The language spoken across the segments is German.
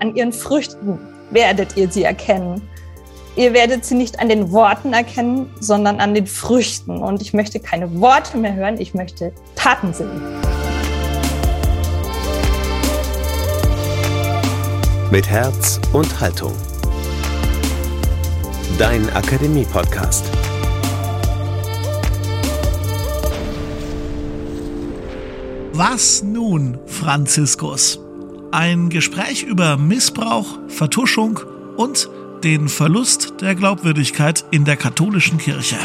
an ihren Früchten werdet ihr sie erkennen. Ihr werdet sie nicht an den Worten erkennen, sondern an den Früchten. Und ich möchte keine Worte mehr hören, ich möchte Taten sehen. Mit Herz und Haltung. Dein Akademie-Podcast. Was nun, Franziskus? Ein Gespräch über Missbrauch, Vertuschung und den Verlust der Glaubwürdigkeit in der katholischen Kirche.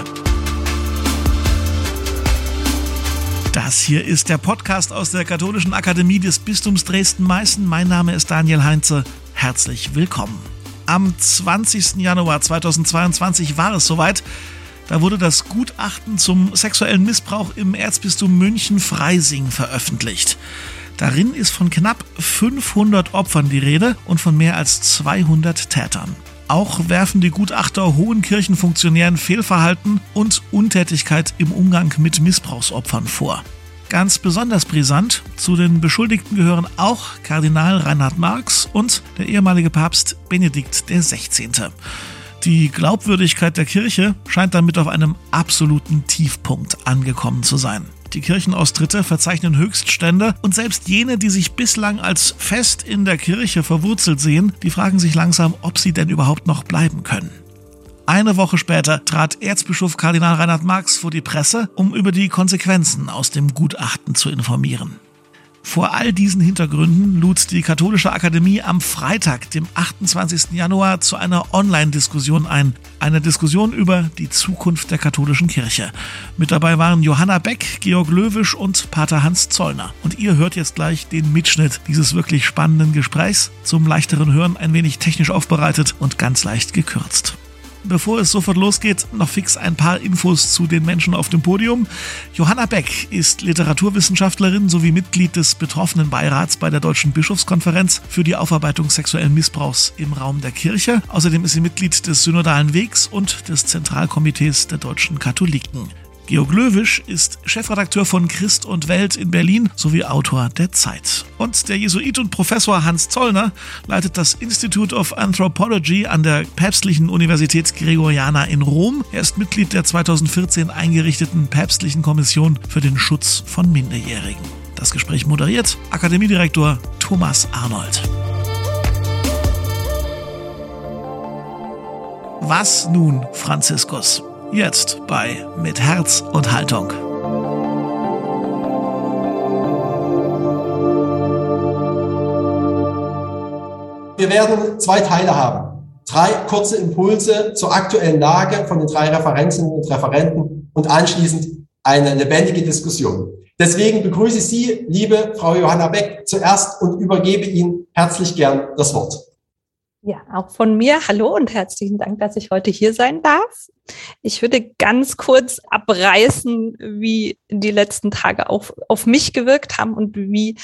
Das hier ist der Podcast aus der Katholischen Akademie des Bistums Dresden-Meißen. Mein Name ist Daniel Heinze. Herzlich willkommen. Am 20. Januar 2022 war es soweit. Da wurde das Gutachten zum sexuellen Missbrauch im Erzbistum München-Freising veröffentlicht. Darin ist von knapp 500 Opfern die Rede und von mehr als 200 Tätern. Auch werfen die Gutachter hohen Kirchenfunktionären Fehlverhalten und Untätigkeit im Umgang mit Missbrauchsopfern vor. Ganz besonders brisant, zu den Beschuldigten gehören auch Kardinal Reinhard Marx und der ehemalige Papst Benedikt XVI. Die Glaubwürdigkeit der Kirche scheint damit auf einem absoluten Tiefpunkt angekommen zu sein. Die Kirchenaustritte verzeichnen Höchststände und selbst jene, die sich bislang als fest in der Kirche verwurzelt sehen, die fragen sich langsam, ob sie denn überhaupt noch bleiben können. Eine Woche später trat Erzbischof Kardinal Reinhard Marx vor die Presse, um über die Konsequenzen aus dem Gutachten zu informieren. Vor all diesen Hintergründen lud die Katholische Akademie am Freitag, dem 28. Januar, zu einer Online-Diskussion ein. Eine Diskussion über die Zukunft der katholischen Kirche. Mit dabei waren Johanna Beck, Georg Löwisch und Pater Hans Zollner. Und ihr hört jetzt gleich den Mitschnitt dieses wirklich spannenden Gesprächs. Zum leichteren Hören ein wenig technisch aufbereitet und ganz leicht gekürzt. Bevor es sofort losgeht, noch fix ein paar Infos zu den Menschen auf dem Podium. Johanna Beck ist Literaturwissenschaftlerin sowie Mitglied des betroffenen Beirats bei der Deutschen Bischofskonferenz für die Aufarbeitung sexuellen Missbrauchs im Raum der Kirche. Außerdem ist sie Mitglied des Synodalen Wegs und des Zentralkomitees der deutschen Katholiken. Georg Löwisch ist Chefredakteur von Christ und Welt in Berlin sowie Autor der Zeit. Und der Jesuit und Professor Hans Zollner leitet das Institute of Anthropology an der Päpstlichen Universität Gregoriana in Rom. Er ist Mitglied der 2014 eingerichteten Päpstlichen Kommission für den Schutz von Minderjährigen. Das Gespräch moderiert Akademiedirektor Thomas Arnold. Was nun, Franziskus? Jetzt bei Mit Herz und Haltung. Wir werden zwei Teile haben. Drei kurze Impulse zur aktuellen Lage von den drei Referentinnen und Referenten und anschließend eine lebendige Diskussion. Deswegen begrüße ich Sie, liebe Frau Johanna Beck, zuerst und übergebe Ihnen herzlich gern das Wort. Ja, auch von mir hallo und herzlichen Dank, dass ich heute hier sein darf. Ich würde ganz kurz abreißen, wie die letzten Tage auf, auf mich gewirkt haben und wie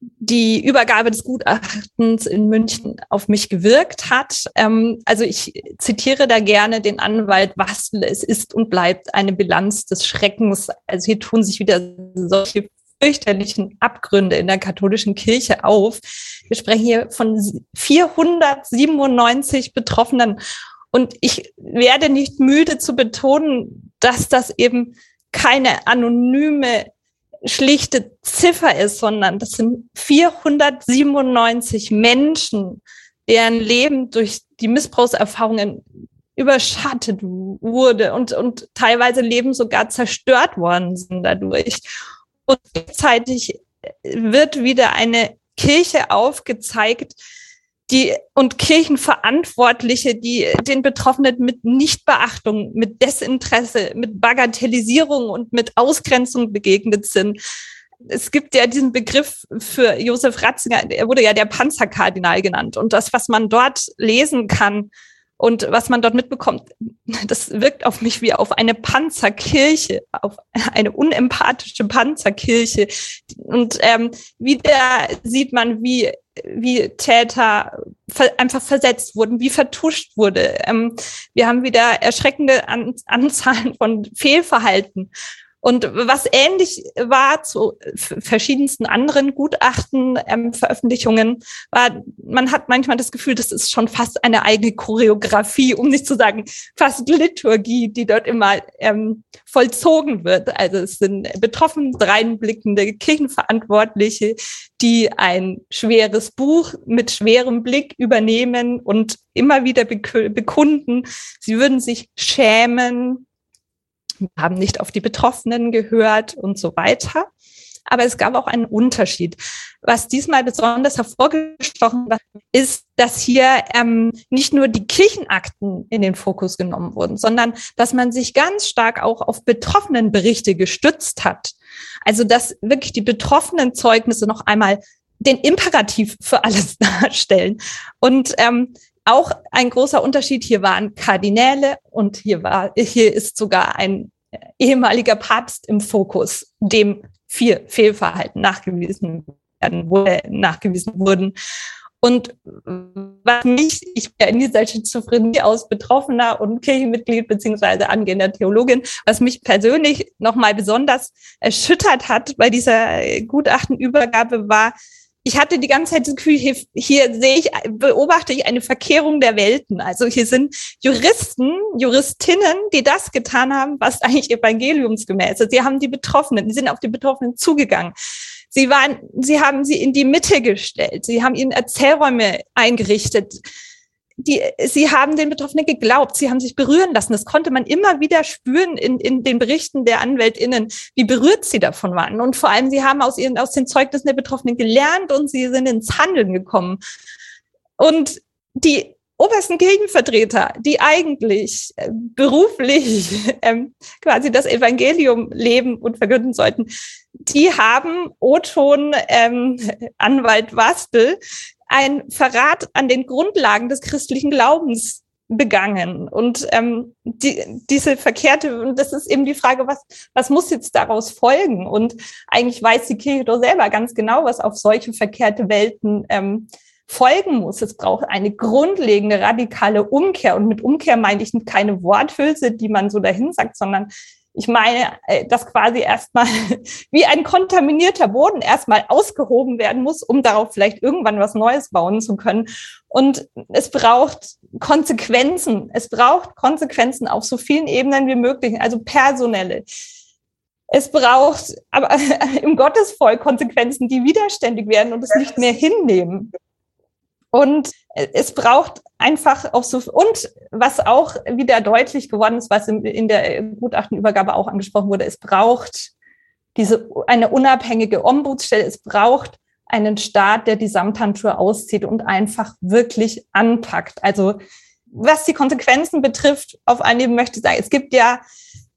die Übergabe des Gutachtens in München auf mich gewirkt hat. Ähm, also ich zitiere da gerne den Anwalt Wassel, es ist und bleibt eine Bilanz des Schreckens. Also hier tun sich wieder solche fürchterlichen Abgründe in der katholischen Kirche auf. Wir sprechen hier von 497 Betroffenen. Und ich werde nicht müde zu betonen, dass das eben keine anonyme, schlichte Ziffer ist, sondern das sind 497 Menschen, deren Leben durch die Missbrauchserfahrungen überschattet wurde und, und teilweise Leben sogar zerstört worden sind dadurch. Und gleichzeitig wird wieder eine Kirche aufgezeigt, die und Kirchenverantwortliche, die den Betroffenen mit Nichtbeachtung, mit Desinteresse, mit Bagatellisierung und mit Ausgrenzung begegnet sind. Es gibt ja diesen Begriff für Josef Ratzinger, er wurde ja der Panzerkardinal genannt. Und das, was man dort lesen kann, und was man dort mitbekommt, das wirkt auf mich wie auf eine Panzerkirche, auf eine unempathische Panzerkirche. Und ähm, wieder sieht man, wie, wie Täter einfach versetzt wurden, wie vertuscht wurde. Ähm, wir haben wieder erschreckende An Anzahlen von Fehlverhalten. Und was ähnlich war zu verschiedensten anderen Gutachten, ähm, Veröffentlichungen, war, man hat manchmal das Gefühl, das ist schon fast eine eigene Choreografie, um nicht zu sagen fast Liturgie, die dort immer ähm, vollzogen wird. Also es sind betroffen dreinblickende Kirchenverantwortliche, die ein schweres Buch mit schwerem Blick übernehmen und immer wieder bekunden, sie würden sich schämen, haben nicht auf die Betroffenen gehört und so weiter. Aber es gab auch einen Unterschied. Was diesmal besonders hervorgestochen war, ist, dass hier ähm, nicht nur die Kirchenakten in den Fokus genommen wurden, sondern dass man sich ganz stark auch auf Betroffenenberichte gestützt hat. Also dass wirklich die betroffenen Zeugnisse noch einmal den Imperativ für alles darstellen. Und ähm, auch ein großer Unterschied hier waren Kardinäle und hier war, hier ist sogar ein ehemaliger Papst im Fokus, dem vier Fehlverhalten nachgewiesen werden, wo nachgewiesen wurden. Und was mich, ich bin in dieser Schizophrenie aus Betroffener und Kirchenmitglied beziehungsweise angehender Theologin, was mich persönlich nochmal besonders erschüttert hat bei dieser Gutachtenübergabe war, ich hatte die ganze Zeit das Gefühl, hier, hier sehe ich, beobachte ich eine Verkehrung der Welten. Also hier sind Juristen, Juristinnen, die das getan haben, was eigentlich evangeliumsgemäß ist. Sie haben die Betroffenen, die sind auf die Betroffenen zugegangen. Sie waren, sie haben sie in die Mitte gestellt. Sie haben ihnen Erzählräume eingerichtet die, sie haben den Betroffenen geglaubt, sie haben sich berühren lassen. Das konnte man immer wieder spüren in, in den Berichten der AnwältInnen, wie berührt sie davon waren. Und vor allem, sie haben aus, ihren, aus den Zeugnissen der Betroffenen gelernt und sie sind ins Handeln gekommen. Und die obersten Kirchenvertreter, die eigentlich äh, beruflich ähm, quasi das Evangelium leben und verkünden sollten, die haben O-Ton ähm, Anwalt Wastel ein Verrat an den Grundlagen des christlichen Glaubens begangen. Und ähm, die, diese verkehrte, und das ist eben die Frage, was, was muss jetzt daraus folgen? Und eigentlich weiß die Kirche doch selber ganz genau, was auf solche verkehrte Welten ähm, folgen muss. Es braucht eine grundlegende radikale Umkehr. Und mit Umkehr meine ich keine Worthülse, die man so dahin sagt, sondern ich meine, äh, dass quasi erstmal wie ein kontaminierter Boden erstmal ausgehoben werden muss, um darauf vielleicht irgendwann was Neues bauen zu können. Und es braucht Konsequenzen. Es braucht Konsequenzen auf so vielen Ebenen wie möglich, also personelle. Es braucht aber im Gottesvolk Konsequenzen, die widerständig werden und es nicht mehr hinnehmen. Und es braucht einfach auch so, und was auch wieder deutlich geworden ist, was in, der Gutachtenübergabe auch angesprochen wurde, es braucht diese, eine unabhängige Ombudsstelle, es braucht einen Staat, der die Samthandschuhe auszieht und einfach wirklich anpackt. Also, was die Konsequenzen betrifft, auf einen möchte ich sagen, es gibt ja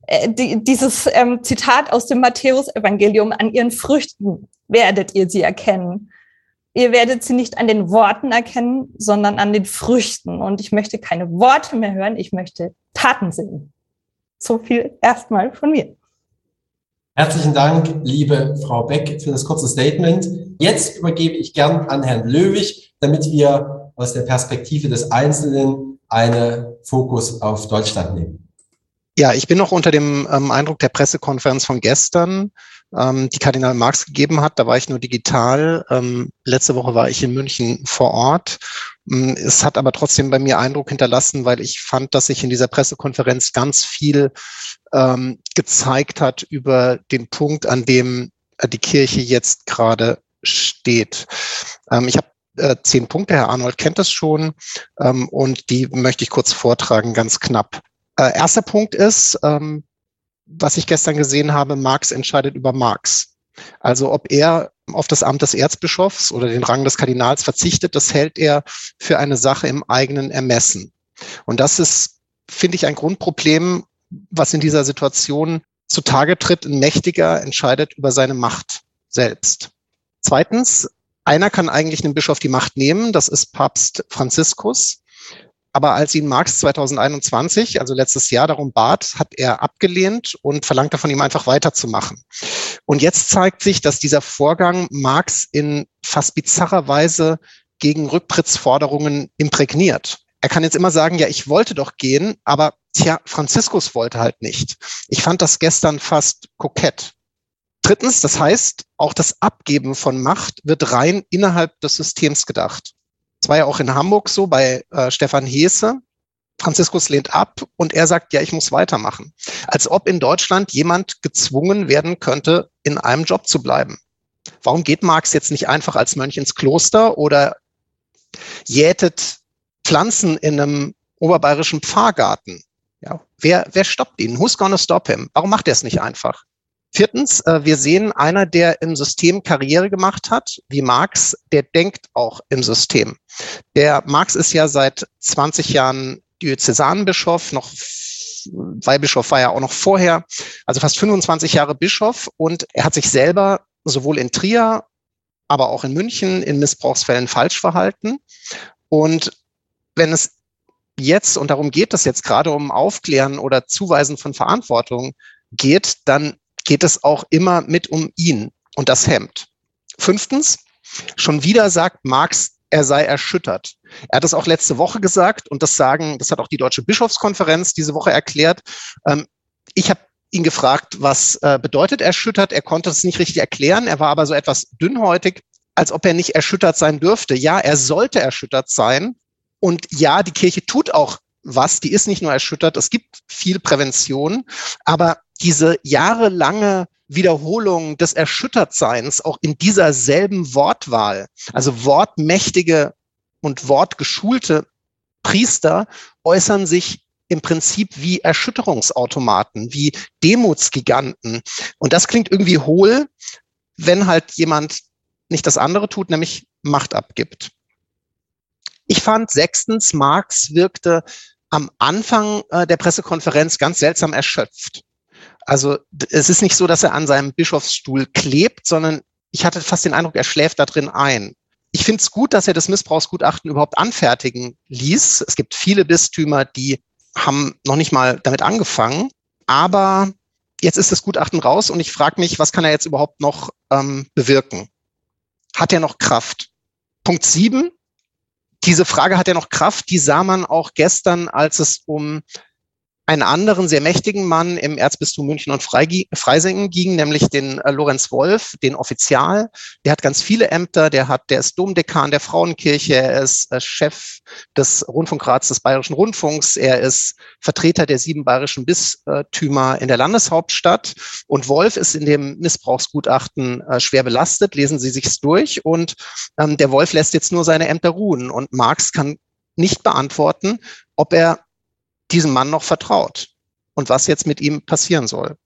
äh, die, dieses ähm, Zitat aus dem Matthäus-Evangelium, an ihren Früchten werdet ihr sie erkennen ihr werdet sie nicht an den Worten erkennen, sondern an den Früchten. Und ich möchte keine Worte mehr hören, ich möchte Taten sehen. So viel erstmal von mir. Herzlichen Dank, liebe Frau Beck, für das kurze Statement. Jetzt übergebe ich gern an Herrn Löwig, damit wir aus der Perspektive des Einzelnen einen Fokus auf Deutschland nehmen. Ja, ich bin noch unter dem ähm, Eindruck der Pressekonferenz von gestern, ähm, die Kardinal Marx gegeben hat. Da war ich nur digital. Ähm, letzte Woche war ich in München vor Ort. Ähm, es hat aber trotzdem bei mir Eindruck hinterlassen, weil ich fand, dass sich in dieser Pressekonferenz ganz viel ähm, gezeigt hat über den Punkt, an dem äh, die Kirche jetzt gerade steht. Ähm, ich habe äh, zehn Punkte, Herr Arnold kennt das schon, ähm, und die möchte ich kurz vortragen, ganz knapp. Äh, erster Punkt ist, ähm, was ich gestern gesehen habe, Marx entscheidet über Marx. Also ob er auf das Amt des Erzbischofs oder den Rang des Kardinals verzichtet, das hält er für eine Sache im eigenen Ermessen. Und das ist, finde ich, ein Grundproblem, was in dieser Situation zutage tritt. Ein Mächtiger entscheidet über seine Macht selbst. Zweitens, einer kann eigentlich einem Bischof die Macht nehmen, das ist Papst Franziskus. Aber als ihn Marx 2021, also letztes Jahr, darum bat, hat er abgelehnt und verlangte von ihm einfach weiterzumachen. Und jetzt zeigt sich, dass dieser Vorgang Marx in fast bizarrer Weise gegen Rücktrittsforderungen imprägniert. Er kann jetzt immer sagen, ja, ich wollte doch gehen, aber tja, Franziskus wollte halt nicht. Ich fand das gestern fast kokett. Drittens, das heißt, auch das Abgeben von Macht wird rein innerhalb des Systems gedacht. Das war ja auch in Hamburg so bei äh, Stefan Heese. Franziskus lehnt ab und er sagt, ja, ich muss weitermachen. Als ob in Deutschland jemand gezwungen werden könnte, in einem Job zu bleiben. Warum geht Marx jetzt nicht einfach als Mönch ins Kloster oder jätet Pflanzen in einem oberbayerischen Pfarrgarten? Ja, wer, wer stoppt ihn? Who's gonna stop him? Warum macht er es nicht einfach? Viertens, äh, wir sehen einer, der im System Karriere gemacht hat, wie Marx, der denkt auch im System. Der Marx ist ja seit 20 Jahren Diözesanbischof, noch Weihbischof war er auch noch vorher, also fast 25 Jahre Bischof und er hat sich selber sowohl in Trier, aber auch in München in Missbrauchsfällen falsch verhalten. Und wenn es jetzt, und darum geht es jetzt gerade um Aufklären oder Zuweisen von Verantwortung geht, dann geht es auch immer mit um ihn und das Hemd. Fünftens, schon wieder sagt Marx, er sei erschüttert. Er hat es auch letzte Woche gesagt und das sagen, das hat auch die Deutsche Bischofskonferenz diese Woche erklärt. Ähm, ich habe ihn gefragt, was äh, bedeutet erschüttert. Er konnte es nicht richtig erklären. Er war aber so etwas dünnhäutig, als ob er nicht erschüttert sein dürfte. Ja, er sollte erschüttert sein. Und ja, die Kirche tut auch was. Die ist nicht nur erschüttert. Es gibt viel Prävention. Aber diese jahrelange Wiederholung des Erschüttertseins auch in dieser selben Wortwahl, also wortmächtige und wortgeschulte Priester äußern sich im Prinzip wie Erschütterungsautomaten, wie Demutsgiganten. Und das klingt irgendwie hohl, wenn halt jemand nicht das andere tut, nämlich Macht abgibt. Ich fand sechstens, Marx wirkte am Anfang äh, der Pressekonferenz ganz seltsam erschöpft. Also es ist nicht so, dass er an seinem Bischofsstuhl klebt, sondern ich hatte fast den Eindruck, er schläft da drin ein. Ich finde es gut, dass er das Missbrauchsgutachten überhaupt anfertigen ließ. Es gibt viele Bistümer, die haben noch nicht mal damit angefangen. Aber jetzt ist das Gutachten raus und ich frage mich, was kann er jetzt überhaupt noch ähm, bewirken? Hat er noch Kraft? Punkt sieben. Diese Frage hat er noch Kraft, die sah man auch gestern, als es um einen anderen sehr mächtigen Mann im Erzbistum München und Freisingen ging, nämlich den äh, Lorenz Wolf, den Offizial. Der hat ganz viele Ämter, der hat, der ist Domdekan der Frauenkirche, er ist äh, Chef des Rundfunkrats des Bayerischen Rundfunks, er ist Vertreter der sieben bayerischen Bistümer in der Landeshauptstadt. Und Wolf ist in dem Missbrauchsgutachten äh, schwer belastet. Lesen Sie sich's durch. Und ähm, der Wolf lässt jetzt nur seine Ämter ruhen. Und Marx kann nicht beantworten, ob er diesem Mann noch vertraut und was jetzt mit ihm passieren soll.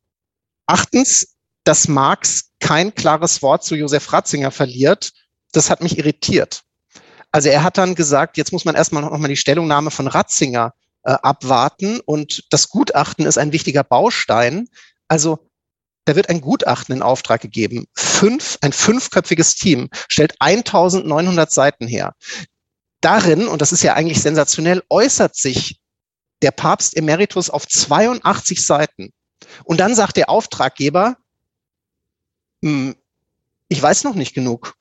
Achtens, dass Marx kein klares Wort zu Josef Ratzinger verliert, das hat mich irritiert. Also er hat dann gesagt, jetzt muss man erstmal noch mal die Stellungnahme von Ratzinger äh, abwarten und das Gutachten ist ein wichtiger Baustein. Also da wird ein Gutachten in Auftrag gegeben. Fünf, ein fünfköpfiges Team stellt 1900 Seiten her. Darin, und das ist ja eigentlich sensationell, äußert sich der Papst Emeritus auf 82 Seiten. Und dann sagt der Auftraggeber, hm, ich weiß noch nicht genug.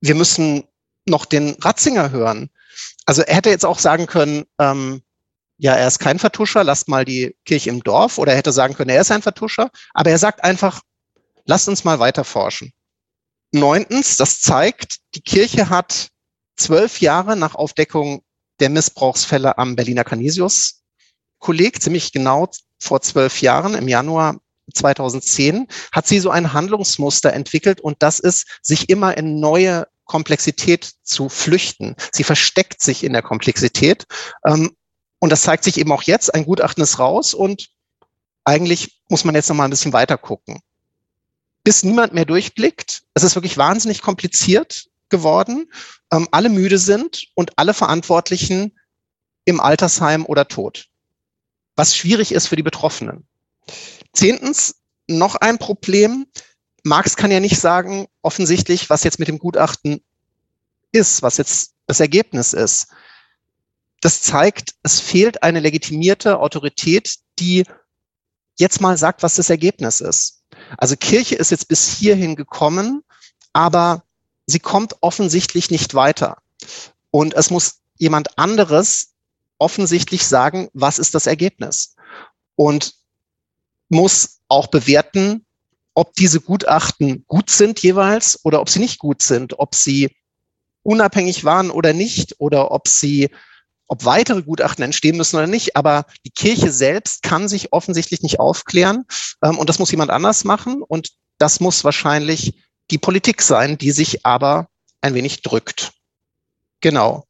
Wir müssen noch den Ratzinger hören. Also er hätte jetzt auch sagen können, ähm, ja, er ist kein Vertuscher, lasst mal die Kirche im Dorf. Oder er hätte sagen können, er ist ein Vertuscher. Aber er sagt einfach, lasst uns mal weiter forschen. Neuntens, das zeigt, die Kirche hat zwölf Jahre nach Aufdeckung der Missbrauchsfälle am Berliner Canisius Kolleg, ziemlich genau vor zwölf Jahren, im Januar 2010, hat sie so ein Handlungsmuster entwickelt und das ist, sich immer in neue Komplexität zu flüchten. Sie versteckt sich in der Komplexität. Ähm, und das zeigt sich eben auch jetzt. Ein Gutachten ist raus und eigentlich muss man jetzt noch mal ein bisschen weiter gucken. Bis niemand mehr durchblickt. Es ist wirklich wahnsinnig kompliziert geworden. Ähm, alle müde sind und alle Verantwortlichen im Altersheim oder tot was schwierig ist für die Betroffenen. Zehntens, noch ein Problem. Marx kann ja nicht sagen, offensichtlich, was jetzt mit dem Gutachten ist, was jetzt das Ergebnis ist. Das zeigt, es fehlt eine legitimierte Autorität, die jetzt mal sagt, was das Ergebnis ist. Also Kirche ist jetzt bis hierhin gekommen, aber sie kommt offensichtlich nicht weiter. Und es muss jemand anderes offensichtlich sagen, was ist das Ergebnis? Und muss auch bewerten, ob diese Gutachten gut sind jeweils oder ob sie nicht gut sind, ob sie unabhängig waren oder nicht oder ob sie ob weitere Gutachten entstehen müssen oder nicht. Aber die Kirche selbst kann sich offensichtlich nicht aufklären. Ähm, und das muss jemand anders machen. Und das muss wahrscheinlich die Politik sein, die sich aber ein wenig drückt. Genau.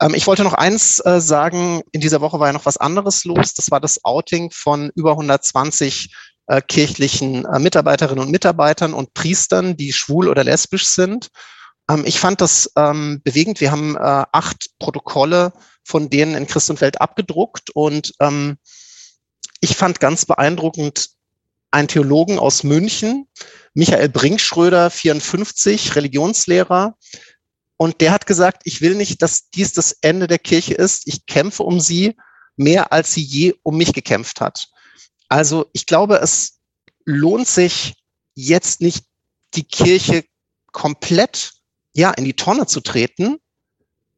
Ähm, ich wollte noch eins äh, sagen. In dieser Woche war ja noch was anderes los. Das war das Outing von über 120 äh, kirchlichen äh, Mitarbeiterinnen und Mitarbeitern und Priestern, die schwul oder lesbisch sind. Ähm, ich fand das ähm, bewegend. Wir haben äh, acht Protokolle von denen in Christ und Welt abgedruckt und ähm, ich fand ganz beeindruckend einen Theologen aus München, Michael Brinkschröder, 54, Religionslehrer. Und der hat gesagt, ich will nicht, dass dies das Ende der Kirche ist. Ich kämpfe um sie mehr, als sie je um mich gekämpft hat. Also ich glaube, es lohnt sich jetzt nicht, die Kirche komplett ja, in die Tonne zu treten,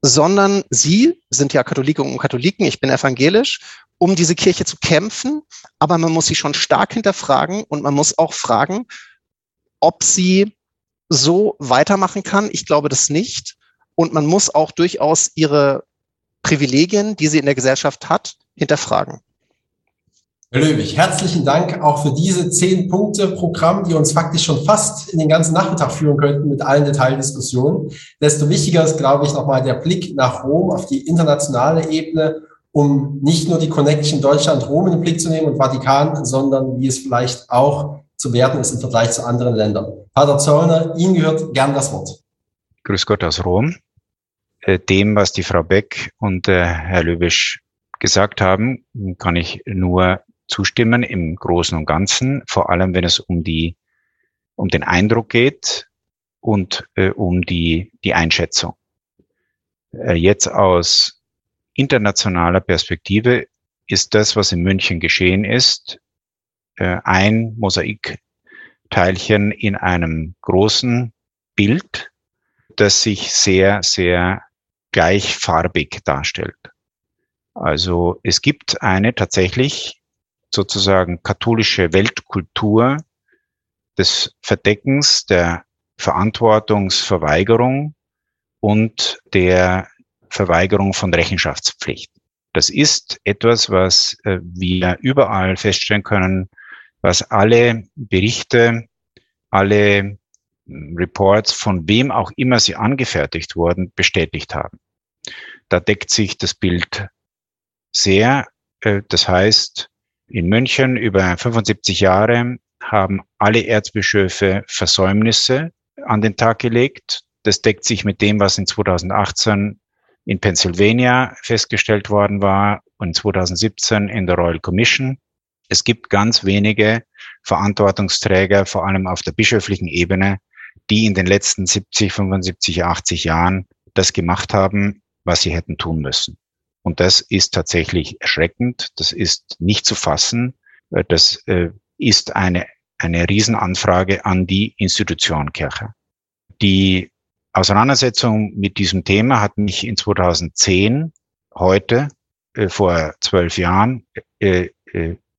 sondern sie sind ja Katholiken und Katholiken, ich bin evangelisch, um diese Kirche zu kämpfen, aber man muss sie schon stark hinterfragen und man muss auch fragen, ob sie so weitermachen kann. Ich glaube das nicht. Und man muss auch durchaus ihre Privilegien, die sie in der Gesellschaft hat, hinterfragen. Herr Löwig, herzlichen Dank auch für diese zehn Punkte Programm, die uns faktisch schon fast in den ganzen Nachmittag führen könnten mit allen Detaildiskussionen. Desto wichtiger ist, glaube ich, nochmal der Blick nach Rom auf die internationale Ebene, um nicht nur die Connection Deutschland-Rom in den Blick zu nehmen und Vatikan, sondern wie es vielleicht auch zu werten ist im Vergleich zu anderen Ländern. Pater Zollner, Ihnen gehört gern das Wort. Grüß Gott aus Rom. Äh, dem, was die Frau Beck und äh, Herr Löwisch gesagt haben, kann ich nur zustimmen im Großen und Ganzen, vor allem wenn es um die, um den Eindruck geht und äh, um die, die Einschätzung. Äh, jetzt aus internationaler Perspektive ist das, was in München geschehen ist, äh, ein Mosaikteilchen in einem großen Bild, das sich sehr, sehr gleichfarbig darstellt. Also es gibt eine tatsächlich sozusagen katholische Weltkultur des Verdeckens, der Verantwortungsverweigerung und der Verweigerung von Rechenschaftspflicht. Das ist etwas, was äh, wir überall feststellen können, was alle Berichte, alle hm, Reports, von wem auch immer sie angefertigt wurden, bestätigt haben. Da deckt sich das Bild sehr. Äh, das heißt, in München über 75 Jahre haben alle Erzbischöfe Versäumnisse an den Tag gelegt. Das deckt sich mit dem, was in 2018 in Pennsylvania festgestellt worden war und 2017 in der Royal Commission. Es gibt ganz wenige Verantwortungsträger, vor allem auf der bischöflichen Ebene, die in den letzten 70, 75, 80 Jahren das gemacht haben, was sie hätten tun müssen. Und das ist tatsächlich erschreckend. Das ist nicht zu fassen. Äh, das äh, ist eine, eine Riesenanfrage an die Institution Kirche. Die Auseinandersetzung mit diesem Thema hat mich in 2010, heute, äh, vor zwölf Jahren,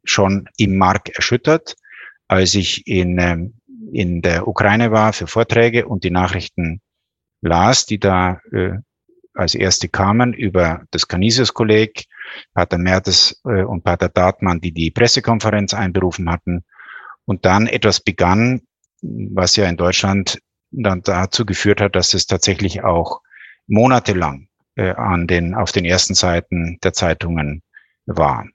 schon im Mark erschüttert, als ich in, ähm, in der Ukraine war für Vorträge und die Nachrichten las, die da als erste kamen über das Canisius-Kolleg, Pater Mertes äh, und Pater Dartmann, die die Pressekonferenz einberufen hatten. Und dann etwas begann, was ja in Deutschland dann dazu geführt hat, dass es tatsächlich auch monatelang äh, an den, auf den ersten Seiten der Zeitungen war.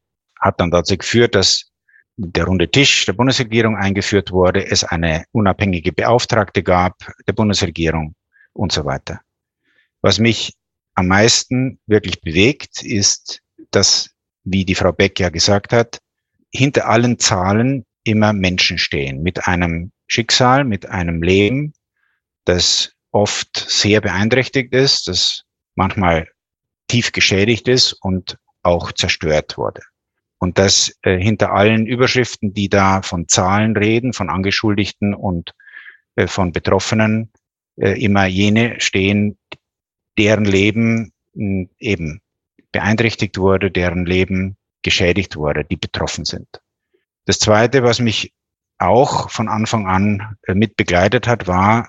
Hat dann dazu geführt, dass der runde Tisch der Bundesregierung eingeführt wurde, es eine unabhängige Beauftragte gab der Bundesregierung und so weiter. Was mich am meisten wirklich bewegt, ist, dass, wie die Frau Beck ja gesagt hat, hinter allen Zahlen immer Menschen stehen mit einem Schicksal, mit einem Leben, das oft sehr beeinträchtigt ist, das manchmal tief geschädigt ist und auch zerstört wurde. Und dass äh, hinter allen Überschriften, die da von Zahlen reden, von Angeschuldigten und äh, von Betroffenen, äh, immer jene stehen, deren Leben hm, eben beeinträchtigt wurde, deren Leben geschädigt wurde, die betroffen sind. Das Zweite, was mich auch von Anfang an äh, mit begleitet hat, war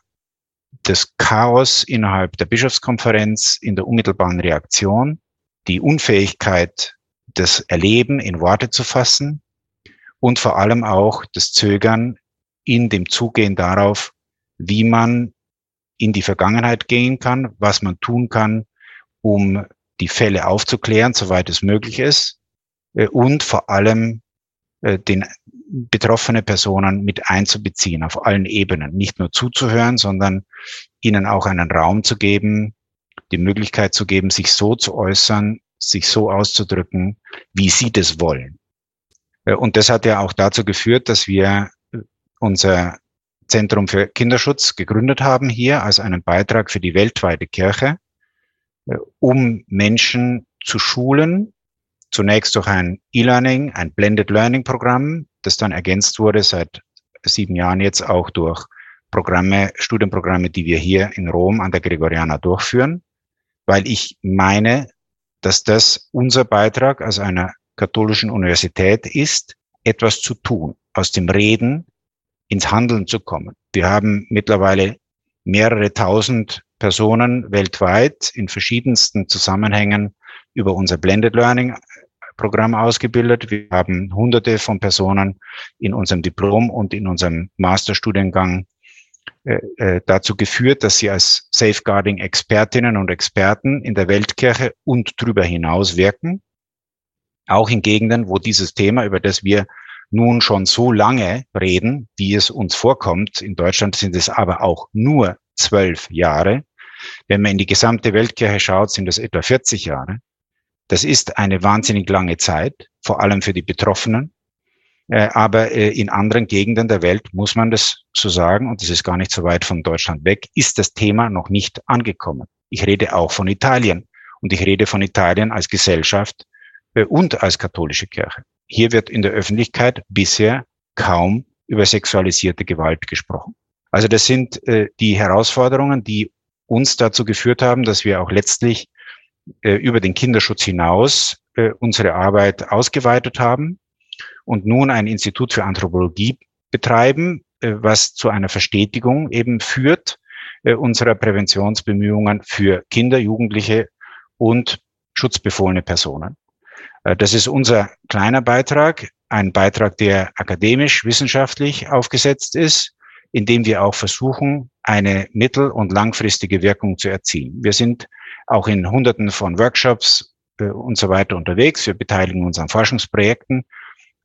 das Chaos innerhalb der Bischofskonferenz in der unmittelbaren Reaktion, die Unfähigkeit, das Erleben in Worte zu fassen und vor allem auch das Zögern in dem Zugehen darauf, wie man in die Vergangenheit gehen kann, was man tun kann, um die Fälle aufzuklären, soweit es möglich ist, äh, und vor allem äh, den betroffene Personen mit einzubeziehen auf allen Ebenen, nicht nur zuzuhören, sondern ihnen auch einen Raum zu geben, die Möglichkeit zu geben, sich so zu äußern, sich so auszudrücken, wie sie das wollen. Äh, und das hat ja auch dazu geführt, dass wir unser Zentrum für Kinderschutz gegründet haben hier als einen Beitrag für die weltweite Kirche, äh, um Menschen zu schulen, zunächst durch ein E-Learning, ein Blended Learning Programm, das dann ergänzt wurde seit sieben Jahren jetzt auch durch Programme, Studienprogramme, die wir hier in Rom an der Gregoriana durchführen, weil ich meine, dass das unser Beitrag als einer katholischen Universität ist, etwas zu tun, aus dem Reden ins Handeln zu kommen. Wir haben mittlerweile mehrere tausend Personen weltweit in verschiedensten Zusammenhängen über unser Blended Learning Programm ausgebildet. Wir haben hunderte von Personen in unserem Diplom und in unserem Masterstudiengang dazu geführt, dass sie als Safeguarding Expertinnen und Experten in der Weltkirche und darüber hinaus wirken. Auch in Gegenden, wo dieses Thema, über das wir nun schon so lange reden, wie es uns vorkommt. In Deutschland sind es aber auch nur zwölf Jahre. Wenn man in die gesamte Weltkirche schaut, sind es etwa 40 Jahre. Das ist eine wahnsinnig lange Zeit, vor allem für die Betroffenen. Äh, aber äh, in anderen Gegenden der Welt muss man das so sagen, und das ist gar nicht so weit von Deutschland weg, ist das Thema noch nicht angekommen. Ich rede auch von Italien. Und ich rede von Italien als Gesellschaft äh, und als katholische Kirche. Hier wird in der Öffentlichkeit bisher kaum über sexualisierte Gewalt gesprochen. Also das sind die Herausforderungen, die uns dazu geführt haben, dass wir auch letztlich über den Kinderschutz hinaus unsere Arbeit ausgeweitet haben und nun ein Institut für Anthropologie betreiben, äh, was zu einer Verstetigung eben führt äh, unserer Präventionsbemühungen für Kinder, Jugendliche und schutzbefohlene Personen. Äh, das ist unser kleiner Beitrag, ein Beitrag, der akademisch, wissenschaftlich aufgesetzt ist, in dem wir auch versuchen, eine mittel- und langfristige Wirkung zu erzielen. Wir sind auch in Hunderten von Workshops und so weiter unterwegs. Wir beteiligen uns an Forschungsprojekten,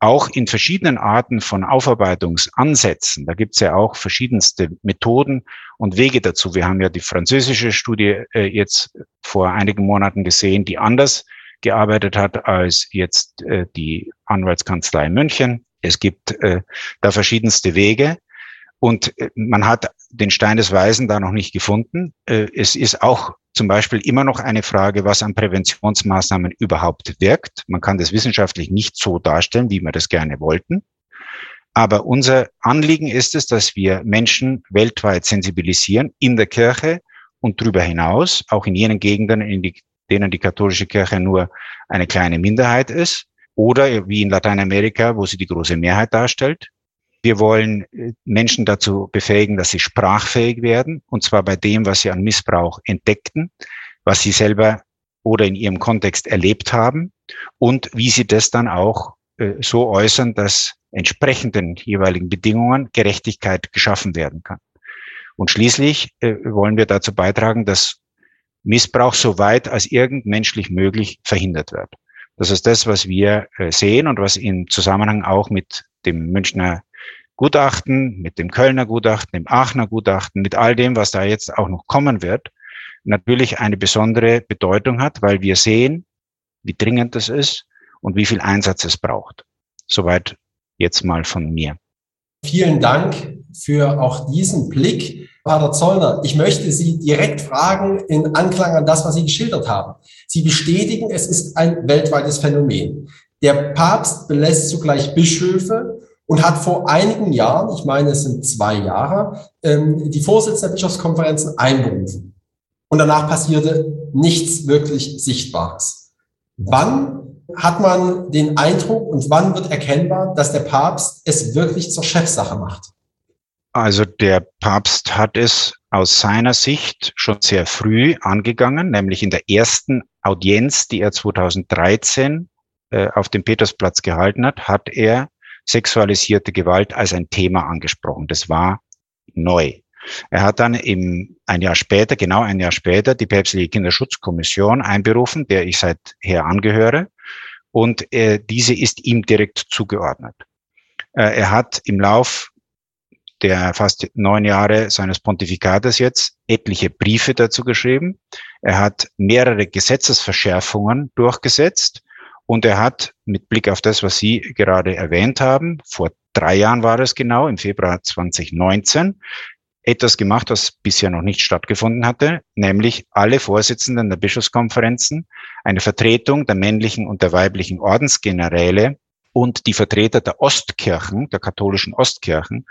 auch in verschiedenen Arten von Aufarbeitungsansätzen. Da gibt es ja auch verschiedenste Methoden und Wege dazu. Wir haben ja die französische Studie äh, jetzt vor einigen Monaten gesehen, die anders gearbeitet hat als jetzt äh, die Anwaltskanzlei München. Es gibt äh, da verschiedenste Wege und äh, man hat den Stein des Weisen da noch nicht gefunden. Äh, es ist auch zum Beispiel immer noch eine Frage, was an Präventionsmaßnahmen überhaupt wirkt. Man kann das wissenschaftlich nicht so darstellen, wie wir das gerne wollten. Aber unser Anliegen ist es, dass wir Menschen weltweit sensibilisieren, in der Kirche und darüber hinaus, auch in jenen Gegenden, in die denen die katholische Kirche nur eine kleine Minderheit ist, oder wie in Lateinamerika, wo sie die große Mehrheit darstellt. Wir wollen äh, Menschen dazu befähigen, dass sie sprachfähig werden, und zwar bei dem, was sie an Missbrauch entdeckten, was sie selber oder in ihrem Kontext erlebt haben und wie sie das dann auch äh, so äußern, dass entsprechenden jeweiligen Bedingungen Gerechtigkeit geschaffen werden kann. Und schließlich äh, wollen wir dazu beitragen, dass Missbrauch so weit als irgend menschlich möglich verhindert wird. Das ist das, was wir äh, sehen und was im Zusammenhang auch mit dem Münchner Gutachten, mit dem Kölner Gutachten, dem Aachener Gutachten, mit all dem, was da jetzt auch noch kommen wird, natürlich eine besondere Bedeutung hat, weil wir sehen, wie dringend das ist und wie viel Einsatz es braucht. Soweit jetzt mal von mir. Vielen Dank für auch diesen Blick. Pater Zollner, ich möchte Sie direkt fragen in Anklang an das, was Sie geschildert haben. Sie bestätigen, es ist ein weltweites Phänomen. Der Papst belässt zugleich Bischöfe und hat vor einigen Jahren, ich meine, es sind zwei Jahre, ähm, die Vorsitzende der Bischofskonferenzen einberufen. Und danach passierte nichts wirklich Sichtbares. Wann hat man den Eindruck und wann wird erkennbar, dass der Papst es wirklich zur Chefsache macht? Also der Papst hat es aus seiner Sicht schon sehr früh angegangen, nämlich in der ersten Audienz, die er 2013 äh, auf dem Petersplatz gehalten hat, hat er sexualisierte Gewalt als ein Thema angesprochen. Das war neu. Er hat dann im, ein Jahr später, genau ein Jahr später, die päpstliche Kinderschutzkommission einberufen, der ich seither angehöre. Und äh, diese ist ihm direkt zugeordnet. Äh, er hat im Lauf der fast neun Jahre seines Pontifikates jetzt etliche Briefe dazu geschrieben. Er hat mehrere Gesetzesverschärfungen durchgesetzt und er hat mit Blick auf das, was Sie gerade erwähnt haben, vor drei Jahren war es genau, im Februar 2019, etwas gemacht, was bisher noch nicht stattgefunden hatte, nämlich alle Vorsitzenden der Bischofskonferenzen, eine Vertretung der männlichen und der weiblichen Ordensgeneräle und die Vertreter der Ostkirchen, der katholischen Ostkirchen,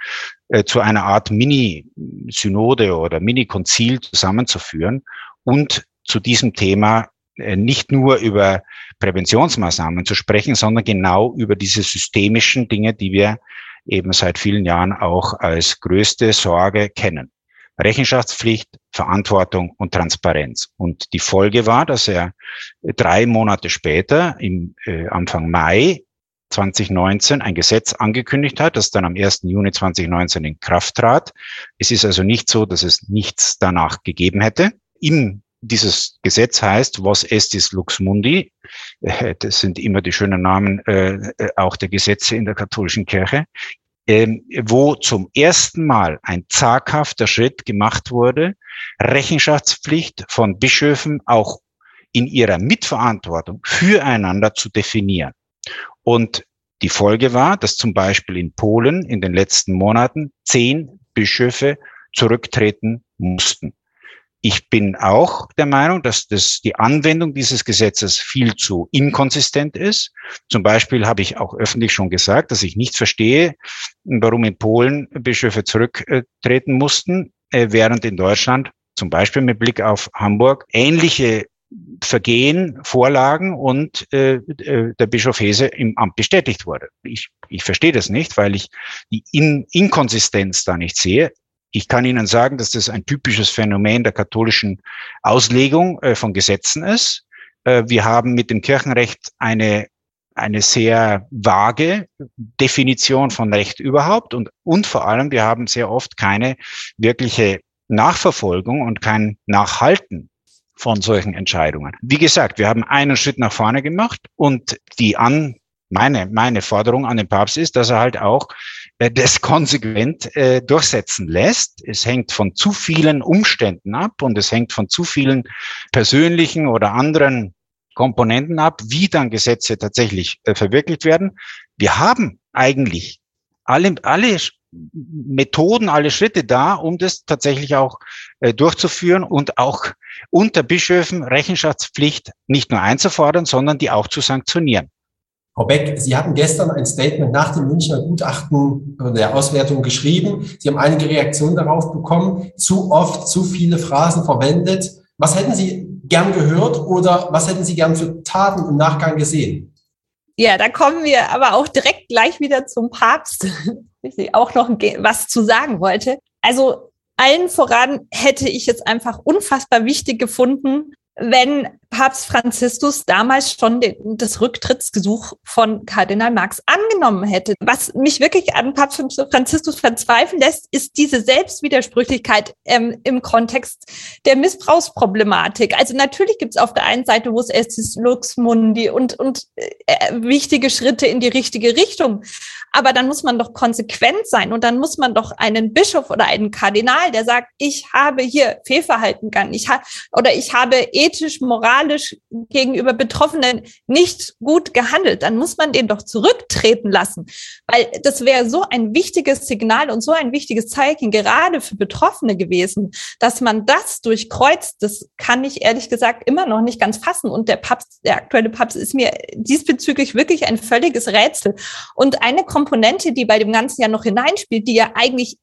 äh, zu einer Art Mini-Synode oder Mini-Konzil zusammenzuführen und zu diesem Thema nicht nur über Präventionsmaßnahmen zu sprechen, sondern genau über diese systemischen Dinge, die wir eben seit vielen Jahren auch als größte Sorge kennen. Rechenschaftspflicht, Verantwortung und Transparenz. Und die Folge war, dass er drei Monate später, im äh, Anfang Mai 2019, ein Gesetz angekündigt hat, das dann am 1. Juni 2019 in Kraft trat. Es ist also nicht so, dass es nichts danach gegeben hätte. In dieses Gesetz heißt, was estis lux mundi, äh, das sind immer die schönen Namen äh, äh, auch der Gesetze in der katholischen Kirche, ähm, wo zum ersten Mal ein zaghafter Schritt gemacht wurde, Rechenschaftspflicht von Bischöfen auch in ihrer Mitverantwortung füreinander zu definieren. Und die Folge war, dass zum Beispiel in Polen in den letzten Monaten zehn Bischöfe zurücktreten mussten. Ich bin auch der Meinung, dass das, die Anwendung dieses Gesetzes viel zu inkonsistent ist. Zum Beispiel habe ich auch öffentlich schon gesagt, dass ich nicht verstehe, warum in Polen Bischöfe zurücktreten mussten, äh, während in Deutschland zum Beispiel mit Blick auf Hamburg ähnliche Vergehen vorlagen und äh, äh, der Bischof Hese im Amt bestätigt wurde. Ich, ich verstehe das nicht, weil ich die In Inkonsistenz da nicht sehe. Ich kann Ihnen sagen, dass das ein typisches Phänomen der katholischen Auslegung äh, von Gesetzen ist. Äh, wir haben mit dem Kirchenrecht eine eine sehr vage Definition von Recht überhaupt und, und vor allem, wir haben sehr oft keine wirkliche Nachverfolgung und kein Nachhalten von solchen Entscheidungen. Wie gesagt, wir haben einen Schritt nach vorne gemacht und die an, meine, meine Forderung an den Papst ist, dass er halt auch das konsequent äh, durchsetzen lässt. Es hängt von zu vielen Umständen ab und es hängt von zu vielen persönlichen oder anderen Komponenten ab, wie dann Gesetze tatsächlich äh, verwirklicht werden. Wir haben eigentlich alle, alle Methoden, alle Schritte da, um das tatsächlich auch äh, durchzuführen und auch unter Bischöfen Rechenschaftspflicht nicht nur einzufordern, sondern die auch zu sanktionieren. Frau Beck, Sie hatten gestern ein Statement nach dem Münchner Gutachten der Auswertung geschrieben. Sie haben einige Reaktionen darauf bekommen. Zu oft, zu viele Phrasen verwendet. Was hätten Sie gern gehört oder was hätten Sie gern für Taten im Nachgang gesehen? Ja, da kommen wir aber auch direkt gleich wieder zum Papst, ich auch noch was zu sagen wollte. Also allen voran hätte ich es einfach unfassbar wichtig gefunden, wenn Papst Franziskus damals schon den, das Rücktrittsgesuch von Kardinal Marx angenommen hätte. Was mich wirklich an Papst Franziskus verzweifeln lässt, ist diese Selbstwidersprüchlichkeit ähm, im Kontext der Missbrauchsproblematik. Also natürlich gibt es auf der einen Seite, wo es ist Lux Mundi und, und äh, wichtige Schritte in die richtige Richtung. Aber dann muss man doch konsequent sein und dann muss man doch einen Bischof oder einen Kardinal, der sagt, ich habe hier Fehlverhalten gegangen, ich habe oder ich habe ethisch, moralisch gegenüber Betroffenen nicht gut gehandelt, dann muss man den doch zurücktreten lassen, weil das wäre so ein wichtiges Signal und so ein wichtiges Zeichen gerade für Betroffene gewesen, dass man das durchkreuzt. Das kann ich ehrlich gesagt immer noch nicht ganz fassen. Und der Papst, der aktuelle Papst ist mir diesbezüglich wirklich ein völliges Rätsel. Und eine Komponente, die bei dem Ganzen ja noch hineinspielt, die ja eigentlich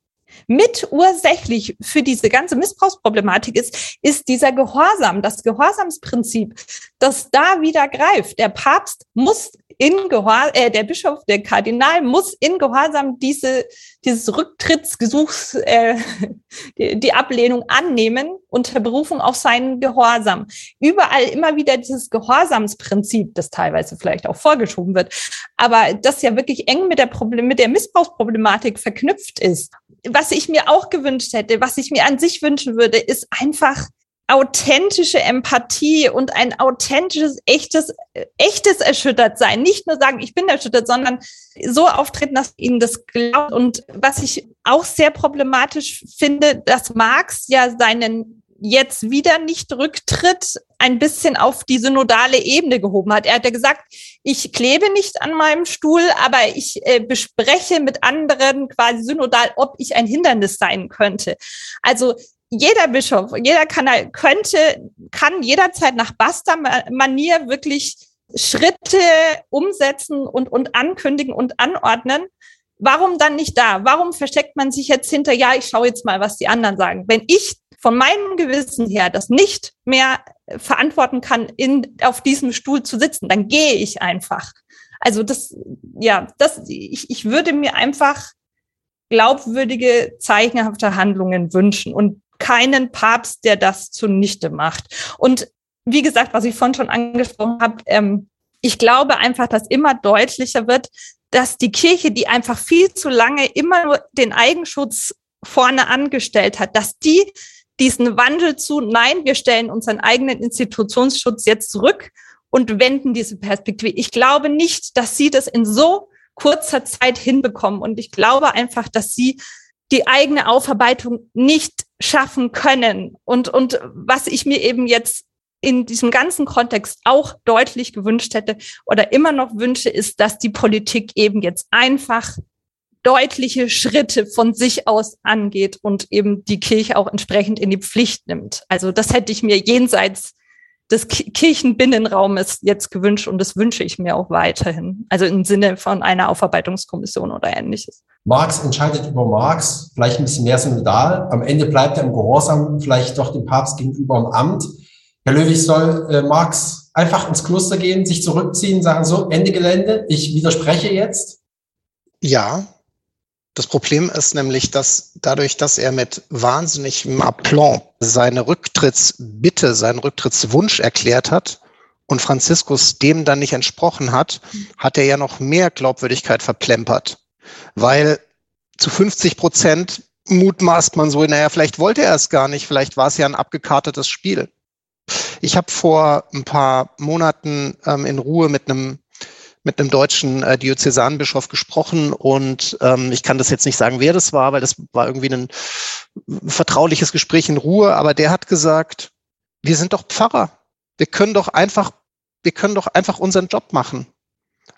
mitursächlich für diese ganze Missbrauchsproblematik ist, ist dieser Gehorsam, das Gehorsamsprinzip, das da wieder greift. Der Papst muss in Gehorsam, äh, der Bischof, der Kardinal muss in Gehorsam diese, dieses Rücktrittsgesuchs, äh, die, die Ablehnung annehmen unter Berufung auf seinen Gehorsam. Überall immer wieder dieses Gehorsamsprinzip, das teilweise vielleicht auch vorgeschoben wird, aber das ja wirklich eng mit der Problem, mit der Missbrauchsproblematik verknüpft ist. Was ich mir auch gewünscht hätte, was ich mir an sich wünschen würde, ist einfach authentische Empathie und ein authentisches, echtes, echtes erschüttert sein. Nicht nur sagen, ich bin erschüttert, sondern so auftreten, dass ihnen das glaubt. Und was ich auch sehr problematisch finde, dass Marx ja seinen jetzt wieder nicht Rücktritt ein bisschen auf die synodale Ebene gehoben hat. Er hat ja gesagt, ich klebe nicht an meinem Stuhl, aber ich äh, bespreche mit anderen quasi synodal, ob ich ein Hindernis sein könnte. Also jeder Bischof, jeder Kanal könnte, kann jederzeit nach Basta-Manier wirklich Schritte umsetzen und, und ankündigen und anordnen. Warum dann nicht da? Warum versteckt man sich jetzt hinter, ja, ich schaue jetzt mal, was die anderen sagen? Wenn ich von meinem Gewissen her das nicht mehr verantworten kann, in, auf diesem Stuhl zu sitzen, dann gehe ich einfach. Also das, ja, das, ich, ich würde mir einfach glaubwürdige, zeichenhafte Handlungen wünschen. Und keinen Papst, der das zunichte macht. Und wie gesagt, was ich vorhin schon angesprochen habe, ähm, ich glaube einfach, dass immer deutlicher wird, dass die Kirche, die einfach viel zu lange immer nur den Eigenschutz vorne angestellt hat, dass die diesen Wandel zu, nein, wir stellen unseren eigenen Institutionsschutz jetzt zurück und wenden diese Perspektive. Ich glaube nicht, dass sie das in so kurzer Zeit hinbekommen. Und ich glaube einfach, dass sie die eigene Aufarbeitung nicht schaffen können. Und, und was ich mir eben jetzt in diesem ganzen Kontext auch deutlich gewünscht hätte oder immer noch wünsche, ist, dass die Politik eben jetzt einfach deutliche Schritte von sich aus angeht und eben die Kirche auch entsprechend in die Pflicht nimmt. Also das hätte ich mir jenseits des Kirchenbinnenraumes jetzt gewünscht und das wünsche ich mir auch weiterhin. Also im Sinne von einer Aufarbeitungskommission oder ähnliches. Marx entscheidet über Marx, vielleicht ein bisschen mehr synodal. Am Ende bleibt er im Gehorsam, vielleicht doch dem Papst gegenüber im Amt. Herr Löwig soll äh, Marx einfach ins Kloster gehen, sich zurückziehen, sagen so, Ende Gelände, ich widerspreche jetzt? Ja, das Problem ist nämlich, dass dadurch, dass er mit wahnsinnigem Aplomb seine Rücktrittsbitte, seinen Rücktrittswunsch erklärt hat und Franziskus dem dann nicht entsprochen hat, hat er ja noch mehr Glaubwürdigkeit verplempert. Weil zu 50 Prozent mutmaßt man so, naja, vielleicht wollte er es gar nicht, vielleicht war es ja ein abgekartetes Spiel. Ich habe vor ein paar Monaten ähm, in Ruhe mit einem mit einem deutschen äh, Diözesanbischof gesprochen und ähm, ich kann das jetzt nicht sagen, wer das war, weil das war irgendwie ein vertrauliches Gespräch in Ruhe, aber der hat gesagt, wir sind doch Pfarrer. Wir können doch einfach, wir können doch einfach unseren Job machen.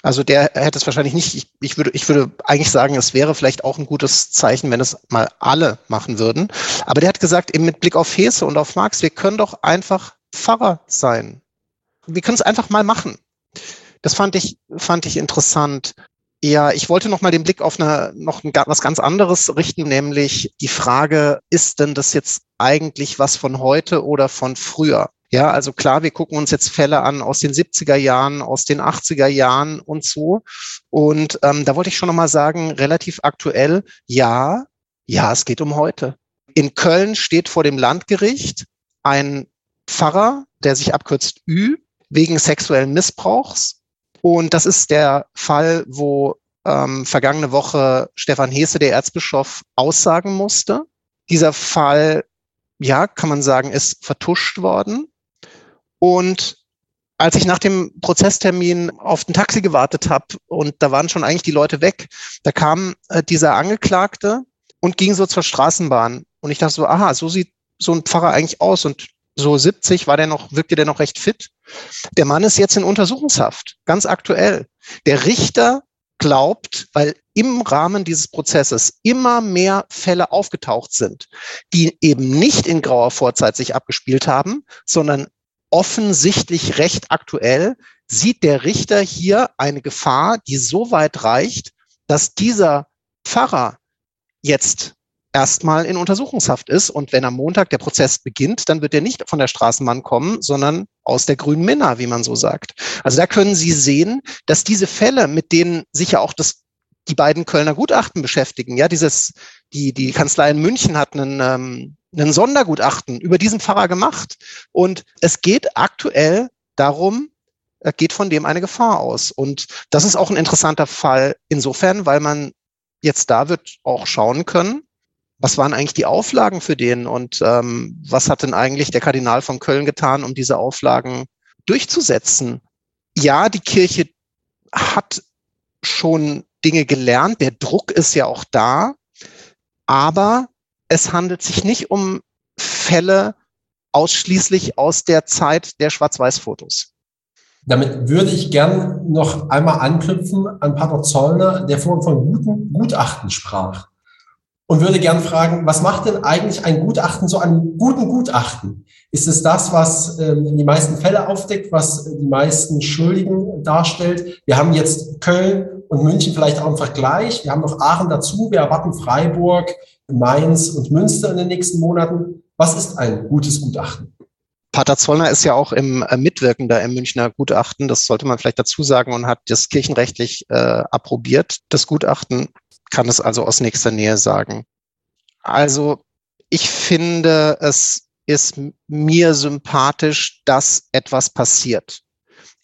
Also der hätte es wahrscheinlich nicht, ich, ich, würde, ich würde eigentlich sagen, es wäre vielleicht auch ein gutes Zeichen, wenn es mal alle machen würden. Aber der hat gesagt, eben mit Blick auf Hese und auf Marx, wir können doch einfach Pfarrer sein. Wir können es einfach mal machen. Das fand ich, fand ich interessant. Ja, ich wollte noch mal den Blick auf eine, noch ein, was ganz anderes richten, nämlich die Frage, ist denn das jetzt eigentlich was von heute oder von früher? Ja, also klar, wir gucken uns jetzt Fälle an aus den 70er Jahren, aus den 80er Jahren und so. Und ähm, da wollte ich schon noch mal sagen, relativ aktuell, ja, ja, es geht um heute. In Köln steht vor dem Landgericht ein Pfarrer, der sich abkürzt Ü, wegen sexuellen Missbrauchs und das ist der Fall, wo ähm, vergangene Woche Stefan Hesse, der Erzbischof, aussagen musste. Dieser Fall, ja, kann man sagen, ist vertuscht worden. Und als ich nach dem Prozesstermin auf den Taxi gewartet habe und da waren schon eigentlich die Leute weg, da kam äh, dieser Angeklagte und ging so zur Straßenbahn. Und ich dachte so, aha, so sieht so ein Pfarrer eigentlich aus. Und so 70 war der noch, wirkte der noch recht fit. Der Mann ist jetzt in Untersuchungshaft, ganz aktuell. Der Richter glaubt, weil im Rahmen dieses Prozesses immer mehr Fälle aufgetaucht sind, die eben nicht in grauer Vorzeit sich abgespielt haben, sondern offensichtlich recht aktuell, sieht der Richter hier eine Gefahr, die so weit reicht, dass dieser Pfarrer jetzt erstmal in Untersuchungshaft ist. Und wenn am Montag der Prozess beginnt, dann wird er nicht von der Straßenbahn kommen, sondern aus der grünen Minna, wie man so sagt. Also da können Sie sehen, dass diese Fälle, mit denen sich ja auch das, die beiden Kölner Gutachten beschäftigen, ja, dieses, die, die Kanzlei in München hat einen, ähm, einen Sondergutachten über diesen Pfarrer gemacht. Und es geht aktuell darum, geht von dem eine Gefahr aus. Und das ist auch ein interessanter Fall insofern, weil man jetzt da wird auch schauen können, was waren eigentlich die Auflagen für den und ähm, was hat denn eigentlich der Kardinal von Köln getan, um diese Auflagen durchzusetzen? Ja, die Kirche hat schon Dinge gelernt, der Druck ist ja auch da, aber es handelt sich nicht um Fälle ausschließlich aus der Zeit der Schwarz-Weiß-Fotos. Damit würde ich gern noch einmal anknüpfen an Pater Zollner, der vorhin von guten Gutachten sprach. Und würde gern fragen, was macht denn eigentlich ein Gutachten zu einem guten Gutachten? Ist es das, was äh, die meisten Fälle aufdeckt, was die meisten Schuldigen darstellt? Wir haben jetzt Köln und München vielleicht auch im Vergleich. Wir haben noch Aachen dazu. Wir erwarten Freiburg, Mainz und Münster in den nächsten Monaten. Was ist ein gutes Gutachten? Pater Zollner ist ja auch im äh, Mitwirkender im Münchner Gutachten, das sollte man vielleicht dazu sagen, und hat das kirchenrechtlich äh, approbiert. Das Gutachten kann es also aus nächster Nähe sagen. Also ich finde, es ist mir sympathisch, dass etwas passiert.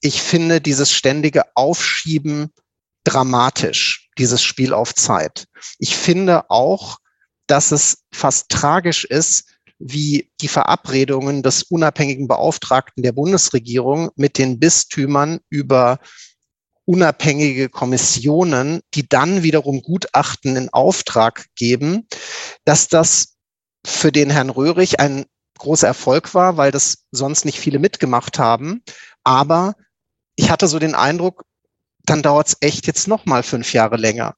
Ich finde dieses ständige Aufschieben dramatisch, dieses Spiel auf Zeit. Ich finde auch, dass es fast tragisch ist, wie die Verabredungen des unabhängigen Beauftragten der Bundesregierung mit den Bistümern über unabhängige Kommissionen, die dann wiederum Gutachten in Auftrag geben, dass das für den Herrn Röhrig ein großer Erfolg war, weil das sonst nicht viele mitgemacht haben. Aber ich hatte so den Eindruck, dann dauert es echt jetzt noch mal fünf Jahre länger.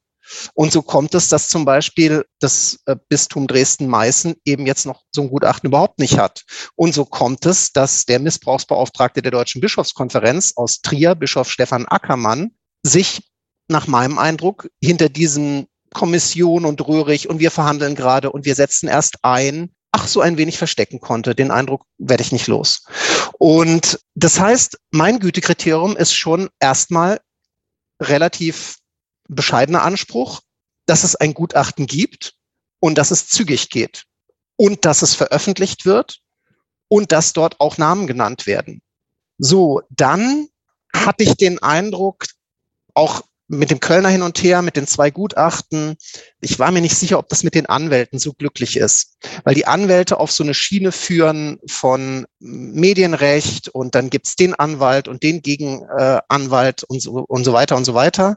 Und so kommt es, dass zum Beispiel das äh, Bistum Dresden-Meißen eben jetzt noch so ein Gutachten überhaupt nicht hat. Und so kommt es, dass der Missbrauchsbeauftragte der Deutschen Bischofskonferenz aus Trier, Bischof Stefan Ackermann, sich nach meinem Eindruck hinter diesen Kommission und Röhrig und wir verhandeln gerade und wir setzen erst ein, ach so ein wenig verstecken konnte. Den Eindruck werde ich nicht los. Und das heißt, mein Gütekriterium ist schon erstmal relativ bescheidener Anspruch, dass es ein Gutachten gibt und dass es zügig geht und dass es veröffentlicht wird und dass dort auch Namen genannt werden. So, dann hatte ich den Eindruck, auch mit dem Kölner hin und her, mit den zwei Gutachten. Ich war mir nicht sicher, ob das mit den Anwälten so glücklich ist, weil die Anwälte auf so eine Schiene führen von Medienrecht und dann gibt's den Anwalt und den Gegenanwalt und so, und so weiter und so weiter.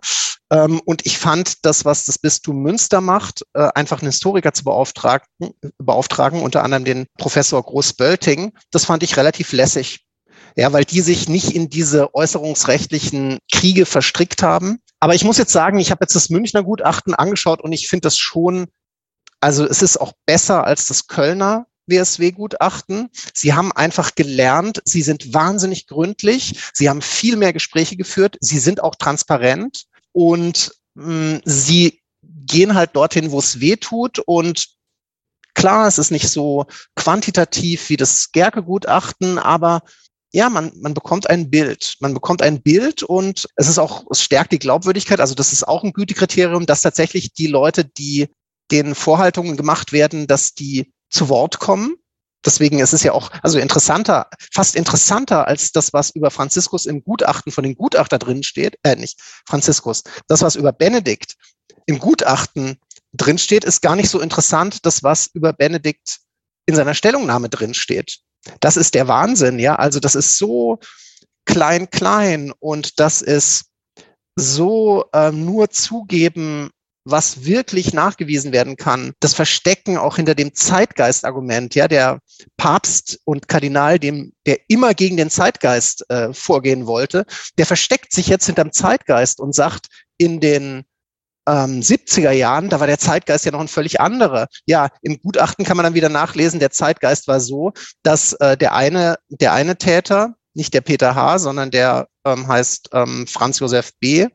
Ähm, und ich fand das, was das Bistum Münster macht, äh, einfach einen Historiker zu beauftragen, beauftragen, unter anderem den Professor Groß-Bölting, das fand ich relativ lässig. Ja, weil die sich nicht in diese äußerungsrechtlichen Kriege verstrickt haben. Aber ich muss jetzt sagen, ich habe jetzt das Münchner Gutachten angeschaut und ich finde das schon, also es ist auch besser als das Kölner WSW-Gutachten. Sie haben einfach gelernt, sie sind wahnsinnig gründlich, sie haben viel mehr Gespräche geführt, sie sind auch transparent und mh, mm, sie gehen halt dorthin, wo es weh tut und Klar, es ist nicht so quantitativ wie das Gerke-Gutachten, aber ja, man, man bekommt ein Bild. Man bekommt ein Bild und es ist auch, es stärkt die Glaubwürdigkeit. Also das ist auch ein Gütekriterium, dass tatsächlich die Leute, die den Vorhaltungen gemacht werden, dass die zu Wort kommen deswegen ist es ja auch also interessanter, fast interessanter als das, was über Franziskus im Gutachten von den Gutachter drin steht, äh, nicht Franziskus, das, was über Benedikt im Gutachten drin steht, ist gar nicht so interessant, das, was über Benedikt in seiner Stellungnahme drin steht. Das ist der Wahnsinn, ja. Also das ist so klein, klein und das ist so äh, nur zugeben was wirklich nachgewiesen werden kann, das Verstecken auch hinter dem Zeitgeistargument, ja, der Papst und Kardinal, dem, der immer gegen den Zeitgeist äh, vorgehen wollte, der versteckt sich jetzt hinterm Zeitgeist und sagt, in den ähm, 70er Jahren, da war der Zeitgeist ja noch ein völlig anderer. Ja, im Gutachten kann man dann wieder nachlesen, der Zeitgeist war so, dass äh, der eine, der eine Täter, nicht der Peter H., sondern der ähm, heißt ähm, Franz Josef B.,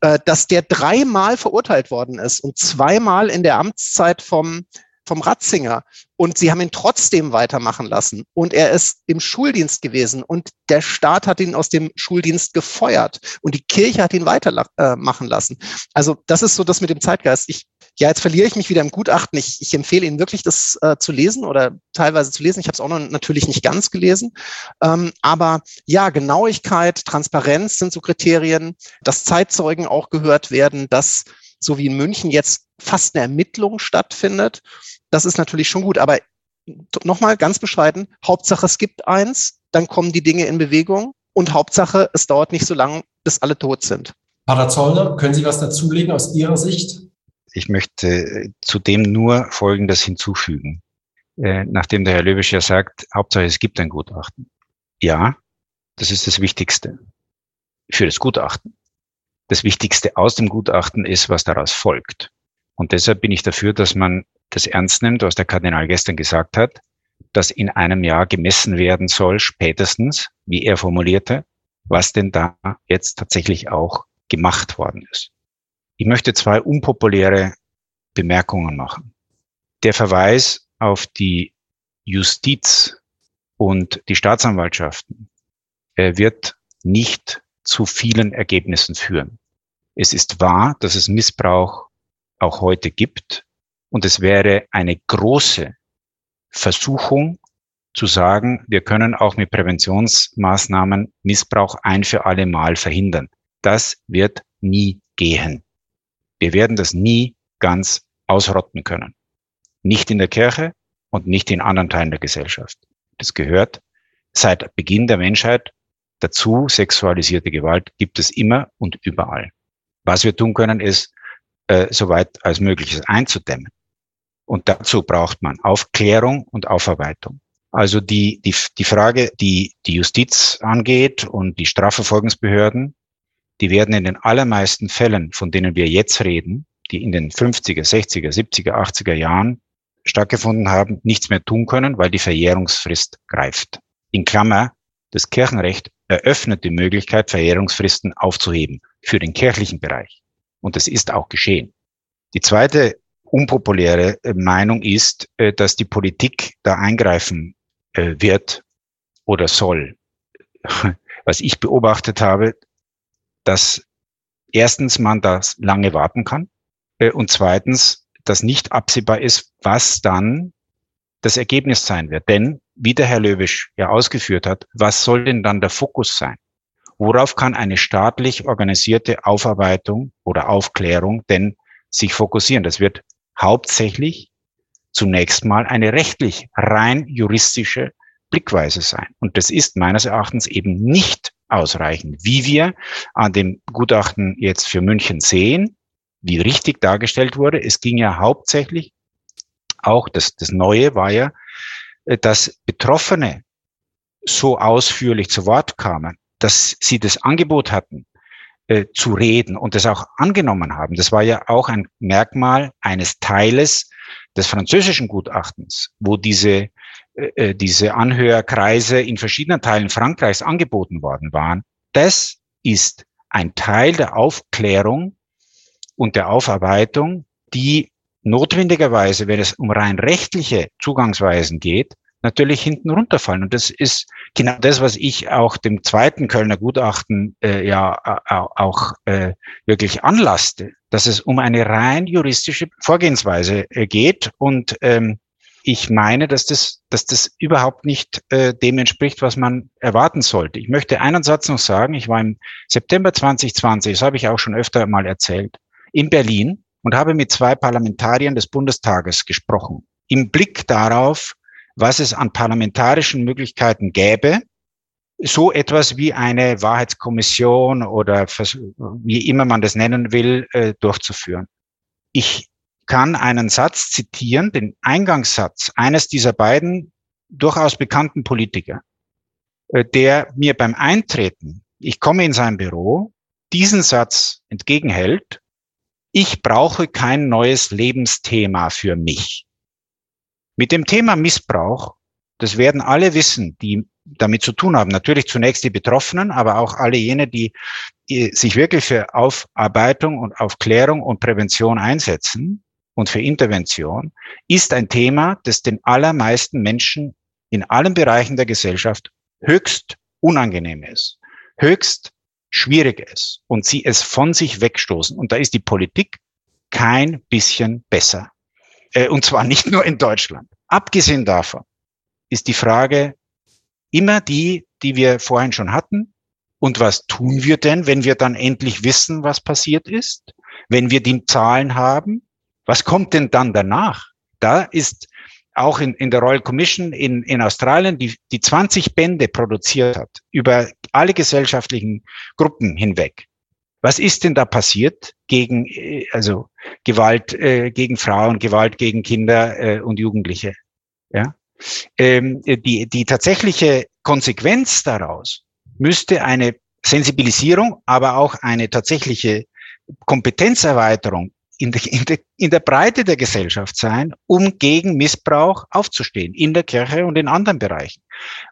äh, dass der dreimal verurteilt worden ist und zweimal in der Amtszeit vom vom Ratzinger und sie haben ihn trotzdem weitermachen lassen und er ist im Schuldienst gewesen und der Staat hat ihn aus dem Schuldienst gefeuert und die Kirche hat ihn weitermachen äh, lassen. Also das ist so das mit dem Zeitgeist. Ich, ja, jetzt verliere ich mich wieder im Gutachten. Ich, ich empfehle Ihnen wirklich, das äh, zu lesen oder teilweise zu lesen. Ich habe es auch noch natürlich nicht ganz gelesen. Ähm, aber ja, Genauigkeit, Transparenz sind so Kriterien, dass Zeitzeugen auch gehört werden, dass so wie in München jetzt fast eine Ermittlung stattfindet. Das ist natürlich schon gut. Aber nochmal ganz bescheiden, Hauptsache es gibt eins, dann kommen die Dinge in Bewegung und Hauptsache es dauert nicht so lange, bis alle tot sind. Pater Zollner, können Sie was dazulegen aus Ihrer Sicht? Ich möchte äh, zudem nur Folgendes hinzufügen. Äh, nachdem der Herr Löwisch ja sagt, Hauptsache es gibt ein Gutachten. Ja, das ist das Wichtigste für das Gutachten. Das Wichtigste aus dem Gutachten ist, was daraus folgt. Und deshalb bin ich dafür, dass man das ernst nimmt, was der Kardinal gestern gesagt hat, dass in einem Jahr gemessen werden soll, spätestens, wie er formulierte, was denn da jetzt tatsächlich auch gemacht worden ist. Ich möchte zwei unpopuläre Bemerkungen machen. Der Verweis auf die Justiz und die Staatsanwaltschaften wird nicht zu vielen Ergebnissen führen. Es ist wahr, dass es Missbrauch auch heute gibt. Und es wäre eine große Versuchung zu sagen, wir können auch mit Präventionsmaßnahmen Missbrauch ein für alle Mal verhindern. Das wird nie gehen. Wir werden das nie ganz ausrotten können. Nicht in der Kirche und nicht in anderen Teilen der Gesellschaft. Das gehört seit Beginn der Menschheit dazu. Sexualisierte Gewalt gibt es immer und überall. Was wir tun können, ist, äh, so weit als möglich einzudämmen. Und dazu braucht man Aufklärung und Aufarbeitung. Also die, die, die Frage, die die Justiz angeht und die Strafverfolgungsbehörden, die werden in den allermeisten Fällen, von denen wir jetzt reden, die in den 50er, 60er, 70er, 80er Jahren stattgefunden haben, nichts mehr tun können, weil die Verjährungsfrist greift. In Klammer, das Kirchenrecht eröffnet die Möglichkeit, Verjährungsfristen aufzuheben für den kirchlichen Bereich. Und das ist auch geschehen. Die zweite unpopuläre äh, Meinung ist, äh, dass die Politik da eingreifen äh, wird oder soll. Was ich beobachtet habe, dass erstens man das lange warten kann und zweitens, dass nicht absehbar ist, was dann das Ergebnis sein wird. Denn, wie der Herr Löwisch ja ausgeführt hat, was soll denn dann der Fokus sein? Worauf kann eine staatlich organisierte Aufarbeitung oder Aufklärung denn sich fokussieren? Das wird hauptsächlich zunächst mal eine rechtlich rein juristische Blickweise sein. Und das ist meines Erachtens eben nicht ausreichend, wie wir an dem Gutachten jetzt für München sehen, wie richtig dargestellt wurde. Es ging ja hauptsächlich auch, das, das Neue war ja, äh, dass Betroffene so ausführlich zu Wort kamen, dass sie das Angebot hatten, äh, zu reden und das auch angenommen haben. Das war ja auch ein Merkmal eines Teiles des französischen Gutachtens, wo diese, äh, äh, diese Anhörkreise in verschiedenen Teilen Frankreichs angeboten worden waren. Das ist ein Teil der Aufklärung und der Aufarbeitung, die notwendigerweise, wenn es um rein rechtliche Zugangsweisen geht, natürlich hinten runterfallen. Und das ist genau das, was ich auch dem zweiten Kölner Gutachten äh, ja auch äh, wirklich anlasste, dass es um eine rein juristische Vorgehensweise äh, geht. Und ähm, ich meine, dass das, dass das überhaupt nicht äh, dem entspricht, was man erwarten sollte. Ich möchte einen Satz noch sagen. Ich war im September 2020, das habe ich auch schon öfter mal erzählt, in Berlin und habe mit zwei Parlamentariern des Bundestages gesprochen. Im Blick darauf, was es an parlamentarischen Möglichkeiten gäbe, so etwas wie eine Wahrheitskommission oder wie immer man das nennen will, äh, durchzuführen. Ich kann einen Satz zitieren, den Eingangssatz eines dieser beiden durchaus bekannten Politiker, äh, der mir beim Eintreten, ich komme in sein Büro, diesen Satz entgegenhält, ich brauche kein neues Lebensthema für mich. Mit dem Thema Missbrauch, das werden alle wissen, die damit zu tun haben. Natürlich zunächst die Betroffenen, aber auch alle jene, die, sich wirklich für Aufarbeitung und Aufklärung und Prävention einsetzen. und für Intervention ist ein Thema, das den allermeisten Menschen in allen Bereichen der Gesellschaft höchst unangenehm ist, höchst schwierig ist und sie es von sich wegstoßen. Und da ist die Politik kein bisschen besser. Äh, und zwar nicht nur in Deutschland. Abgesehen davon ist die Frage immer die, die wir vorhin schon hatten. Und was tun wir denn, wenn wir dann endlich wissen, was passiert ist? Wenn wir die Zahlen haben? Was kommt denn dann danach? Da ist auch in, in der Royal Commission in, in Australien, die, die 20 Bände produziert hat, über alle gesellschaftlichen Gruppen hinweg. Was ist denn da passiert gegen, äh, also Gewalt äh, gegen Frauen, Gewalt gegen Kinder äh, und Jugendliche? Ja, ähm, die die tatsächliche Konsequenz daraus müsste eine Sensibilisierung, aber auch eine tatsächliche Kompetenzerweiterung in der, in, der, in der Breite der Gesellschaft sein, um gegen Missbrauch aufzustehen, in der Kirche und in anderen Bereichen.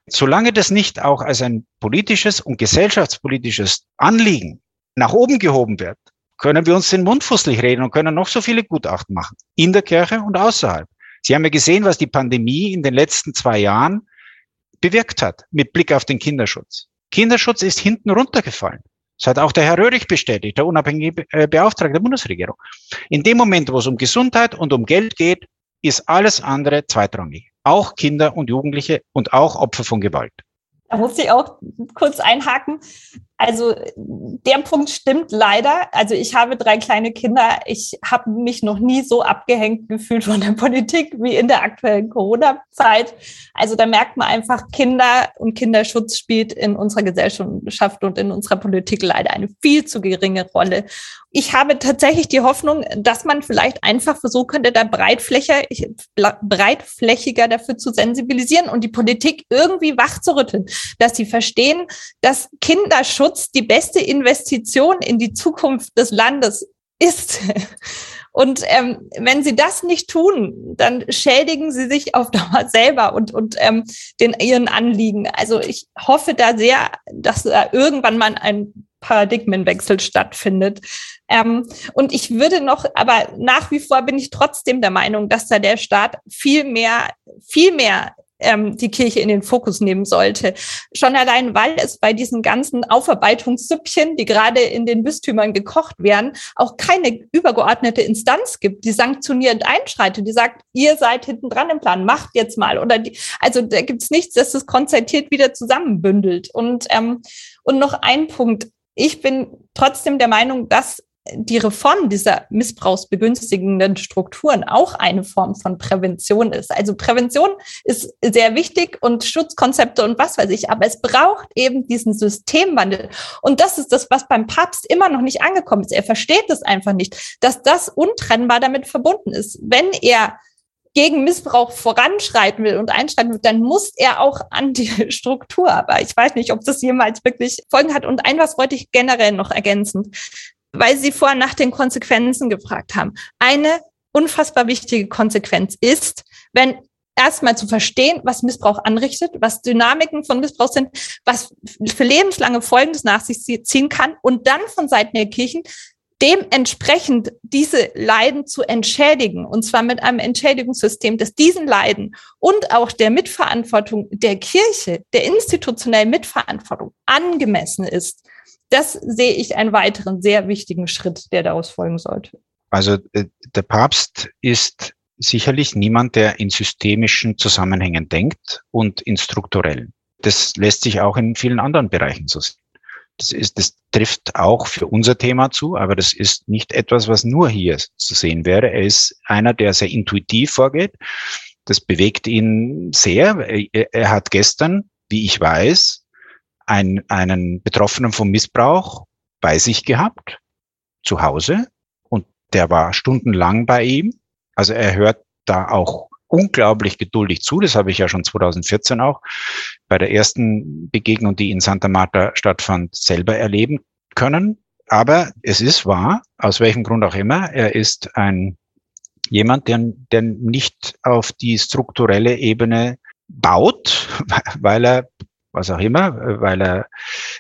Solange das nicht auch als ein politisches und gesellschaftspolitisches Anliegen nach oben gehoben wird, können wir uns den Mund fußlich reden und können noch so viele Gutachten machen, in der Kirche und außerhalb. Sie haben ja gesehen, was die Pandemie in den letzten zwei Jahren bewirkt hat, mit Blick auf den Kinderschutz. Kinderschutz ist hinten runtergefallen. Das hat auch der Herr Röhrig bestätigt, der unabhängige äh, Beauftragte der Bundesregierung. In dem Moment, wo es um Gesundheit und um Geld geht, ist alles andere zweitrangig. Auch Kinder und Jugendliche und auch Opfer von Gewalt. Da muss ich auch kurz einhaken. Also der Punkt stimmt leider. Also ich habe drei kleine Kinder. Ich habe mich noch nie so abgehängt gefühlt von der Politik wie in der aktuellen Corona-Zeit. Also da merkt man einfach, Kinder und Kinderschutz spielt in unserer Gesellschaft und in unserer Politik leider eine viel zu geringe Rolle. Ich habe tatsächlich die Hoffnung, dass man vielleicht einfach versuchen könnte, da breitflächiger, breitflächiger dafür zu sensibilisieren und die Politik irgendwie wach zu rütteln, dass sie verstehen, dass Kinderschutz die beste Investition in die Zukunft des Landes ist. Und ähm, wenn sie das nicht tun, dann schädigen sie sich auf Dauer selber und, und ähm, den, ihren Anliegen. Also ich hoffe da sehr, dass da irgendwann mal ein Paradigmenwechsel stattfindet. Ähm, und ich würde noch, aber nach wie vor bin ich trotzdem der Meinung, dass da der Staat viel mehr, viel mehr ähm, die Kirche in den Fokus nehmen sollte. Schon allein, weil es bei diesen ganzen Aufarbeitungssüppchen, die gerade in den Bistümern gekocht werden, auch keine übergeordnete Instanz gibt, die sanktionierend einschreitet, die sagt, ihr seid hinten dran im Plan, macht jetzt mal. Oder die, also da gibt es nichts, das das konzertiert wieder zusammenbündelt. Und, ähm, und noch ein Punkt. Ich bin trotzdem der Meinung, dass die Reform dieser missbrauchsbegünstigenden Strukturen auch eine Form von Prävention ist. Also Prävention ist sehr wichtig und Schutzkonzepte und was weiß ich, aber es braucht eben diesen Systemwandel. Und das ist das, was beim Papst immer noch nicht angekommen ist. Er versteht es einfach nicht, dass das untrennbar damit verbunden ist. Wenn er gegen Missbrauch voranschreiten will und einschreiten will, dann muss er auch an die Struktur. Aber ich weiß nicht, ob das jemals wirklich Folgen hat. Und ein was wollte ich generell noch ergänzen weil Sie vorher nach den Konsequenzen gefragt haben. Eine unfassbar wichtige Konsequenz ist, wenn erstmal zu verstehen, was Missbrauch anrichtet, was Dynamiken von Missbrauch sind, was für lebenslange Folgen das nach sich ziehen kann und dann von Seiten der Kirchen dementsprechend diese Leiden zu entschädigen, und zwar mit einem Entschädigungssystem, das diesen Leiden und auch der Mitverantwortung der Kirche, der institutionellen Mitverantwortung angemessen ist das sehe ich einen weiteren sehr wichtigen Schritt, der daraus folgen sollte. Also äh, der Papst ist sicherlich niemand, der in systemischen Zusammenhängen denkt und in strukturellen. Das lässt sich auch in vielen anderen Bereichen so sehen. Das, ist, das trifft auch für unser Thema zu, aber das ist nicht etwas, was nur hier zu sehen wäre. Er ist einer, der sehr intuitiv vorgeht. Das bewegt ihn sehr. Er, er hat gestern, wie ich weiß, ein, einen Betroffenen vom Missbrauch bei sich gehabt, zu Hause, und der war stundenlang bei ihm. Also er hört da auch unglaublich geduldig zu. Das habe ich ja schon 2014 auch bei der ersten Begegnung, die in Santa Marta stattfand, selber erleben können. Aber es ist wahr, aus welchem Grund auch immer, er ist ein jemand, der, der nicht auf die strukturelle Ebene baut, weil er was auch immer, weil er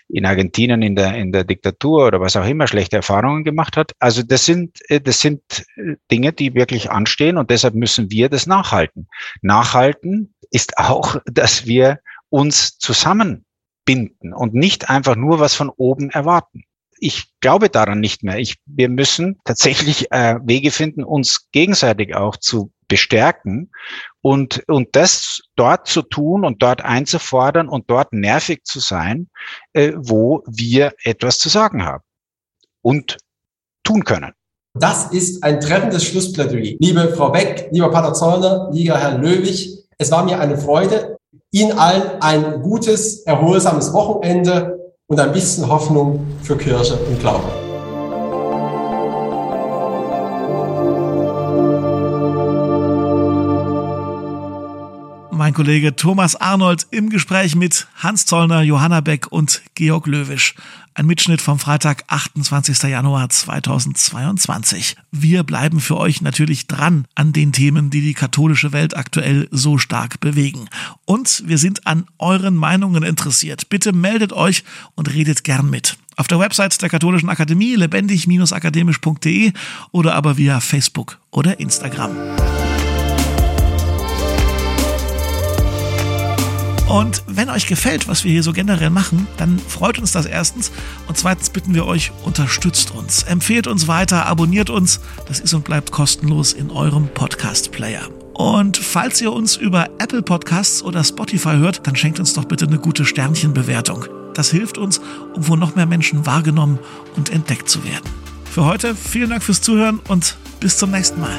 in Argentinien in der, in der Diktatur oder was auch immer schlechte Erfahrungen gemacht hat. Also das sind, äh, das sind äh, Dinge, die wirklich anstehen und deshalb müssen wir das nachhalten. Nachhalten ist auch, dass wir uns zusammenbinden und nicht einfach nur was von oben erwarten ich glaube daran nicht mehr. Ich, wir müssen tatsächlich äh, Wege finden, uns gegenseitig auch zu bestärken und, und das dort zu tun und dort einzufordern und dort nervig zu sein, äh, wo wir etwas zu sagen haben und tun können. Das ist ein treffendes Schlussplädoyer. Liebe Frau Beck, lieber Pater Zollner, lieber Herr Löwig, es war mir eine Freude. Ihnen allen ein gutes, erholsames Wochenende und ein bisschen Hoffnung für Kirche und Glaube. Mein Kollege Thomas Arnold im Gespräch mit Hans Zollner, Johanna Beck und Georg Löwisch. Ein Mitschnitt vom Freitag, 28. Januar 2022. Wir bleiben für euch natürlich dran an den Themen, die die katholische Welt aktuell so stark bewegen. Und wir sind an euren Meinungen interessiert. Bitte meldet euch und redet gern mit. Auf der Website der Katholischen Akademie lebendig-akademisch.de oder aber via Facebook oder Instagram. Und wenn euch gefällt, was wir hier so generell machen, dann freut uns das erstens. Und zweitens bitten wir euch, unterstützt uns, empfehlt uns weiter, abonniert uns. Das ist und bleibt kostenlos in eurem Podcast-Player. Und falls ihr uns über Apple Podcasts oder Spotify hört, dann schenkt uns doch bitte eine gute Sternchenbewertung. Das hilft uns, um von noch mehr Menschen wahrgenommen und entdeckt zu werden. Für heute vielen Dank fürs Zuhören und bis zum nächsten Mal.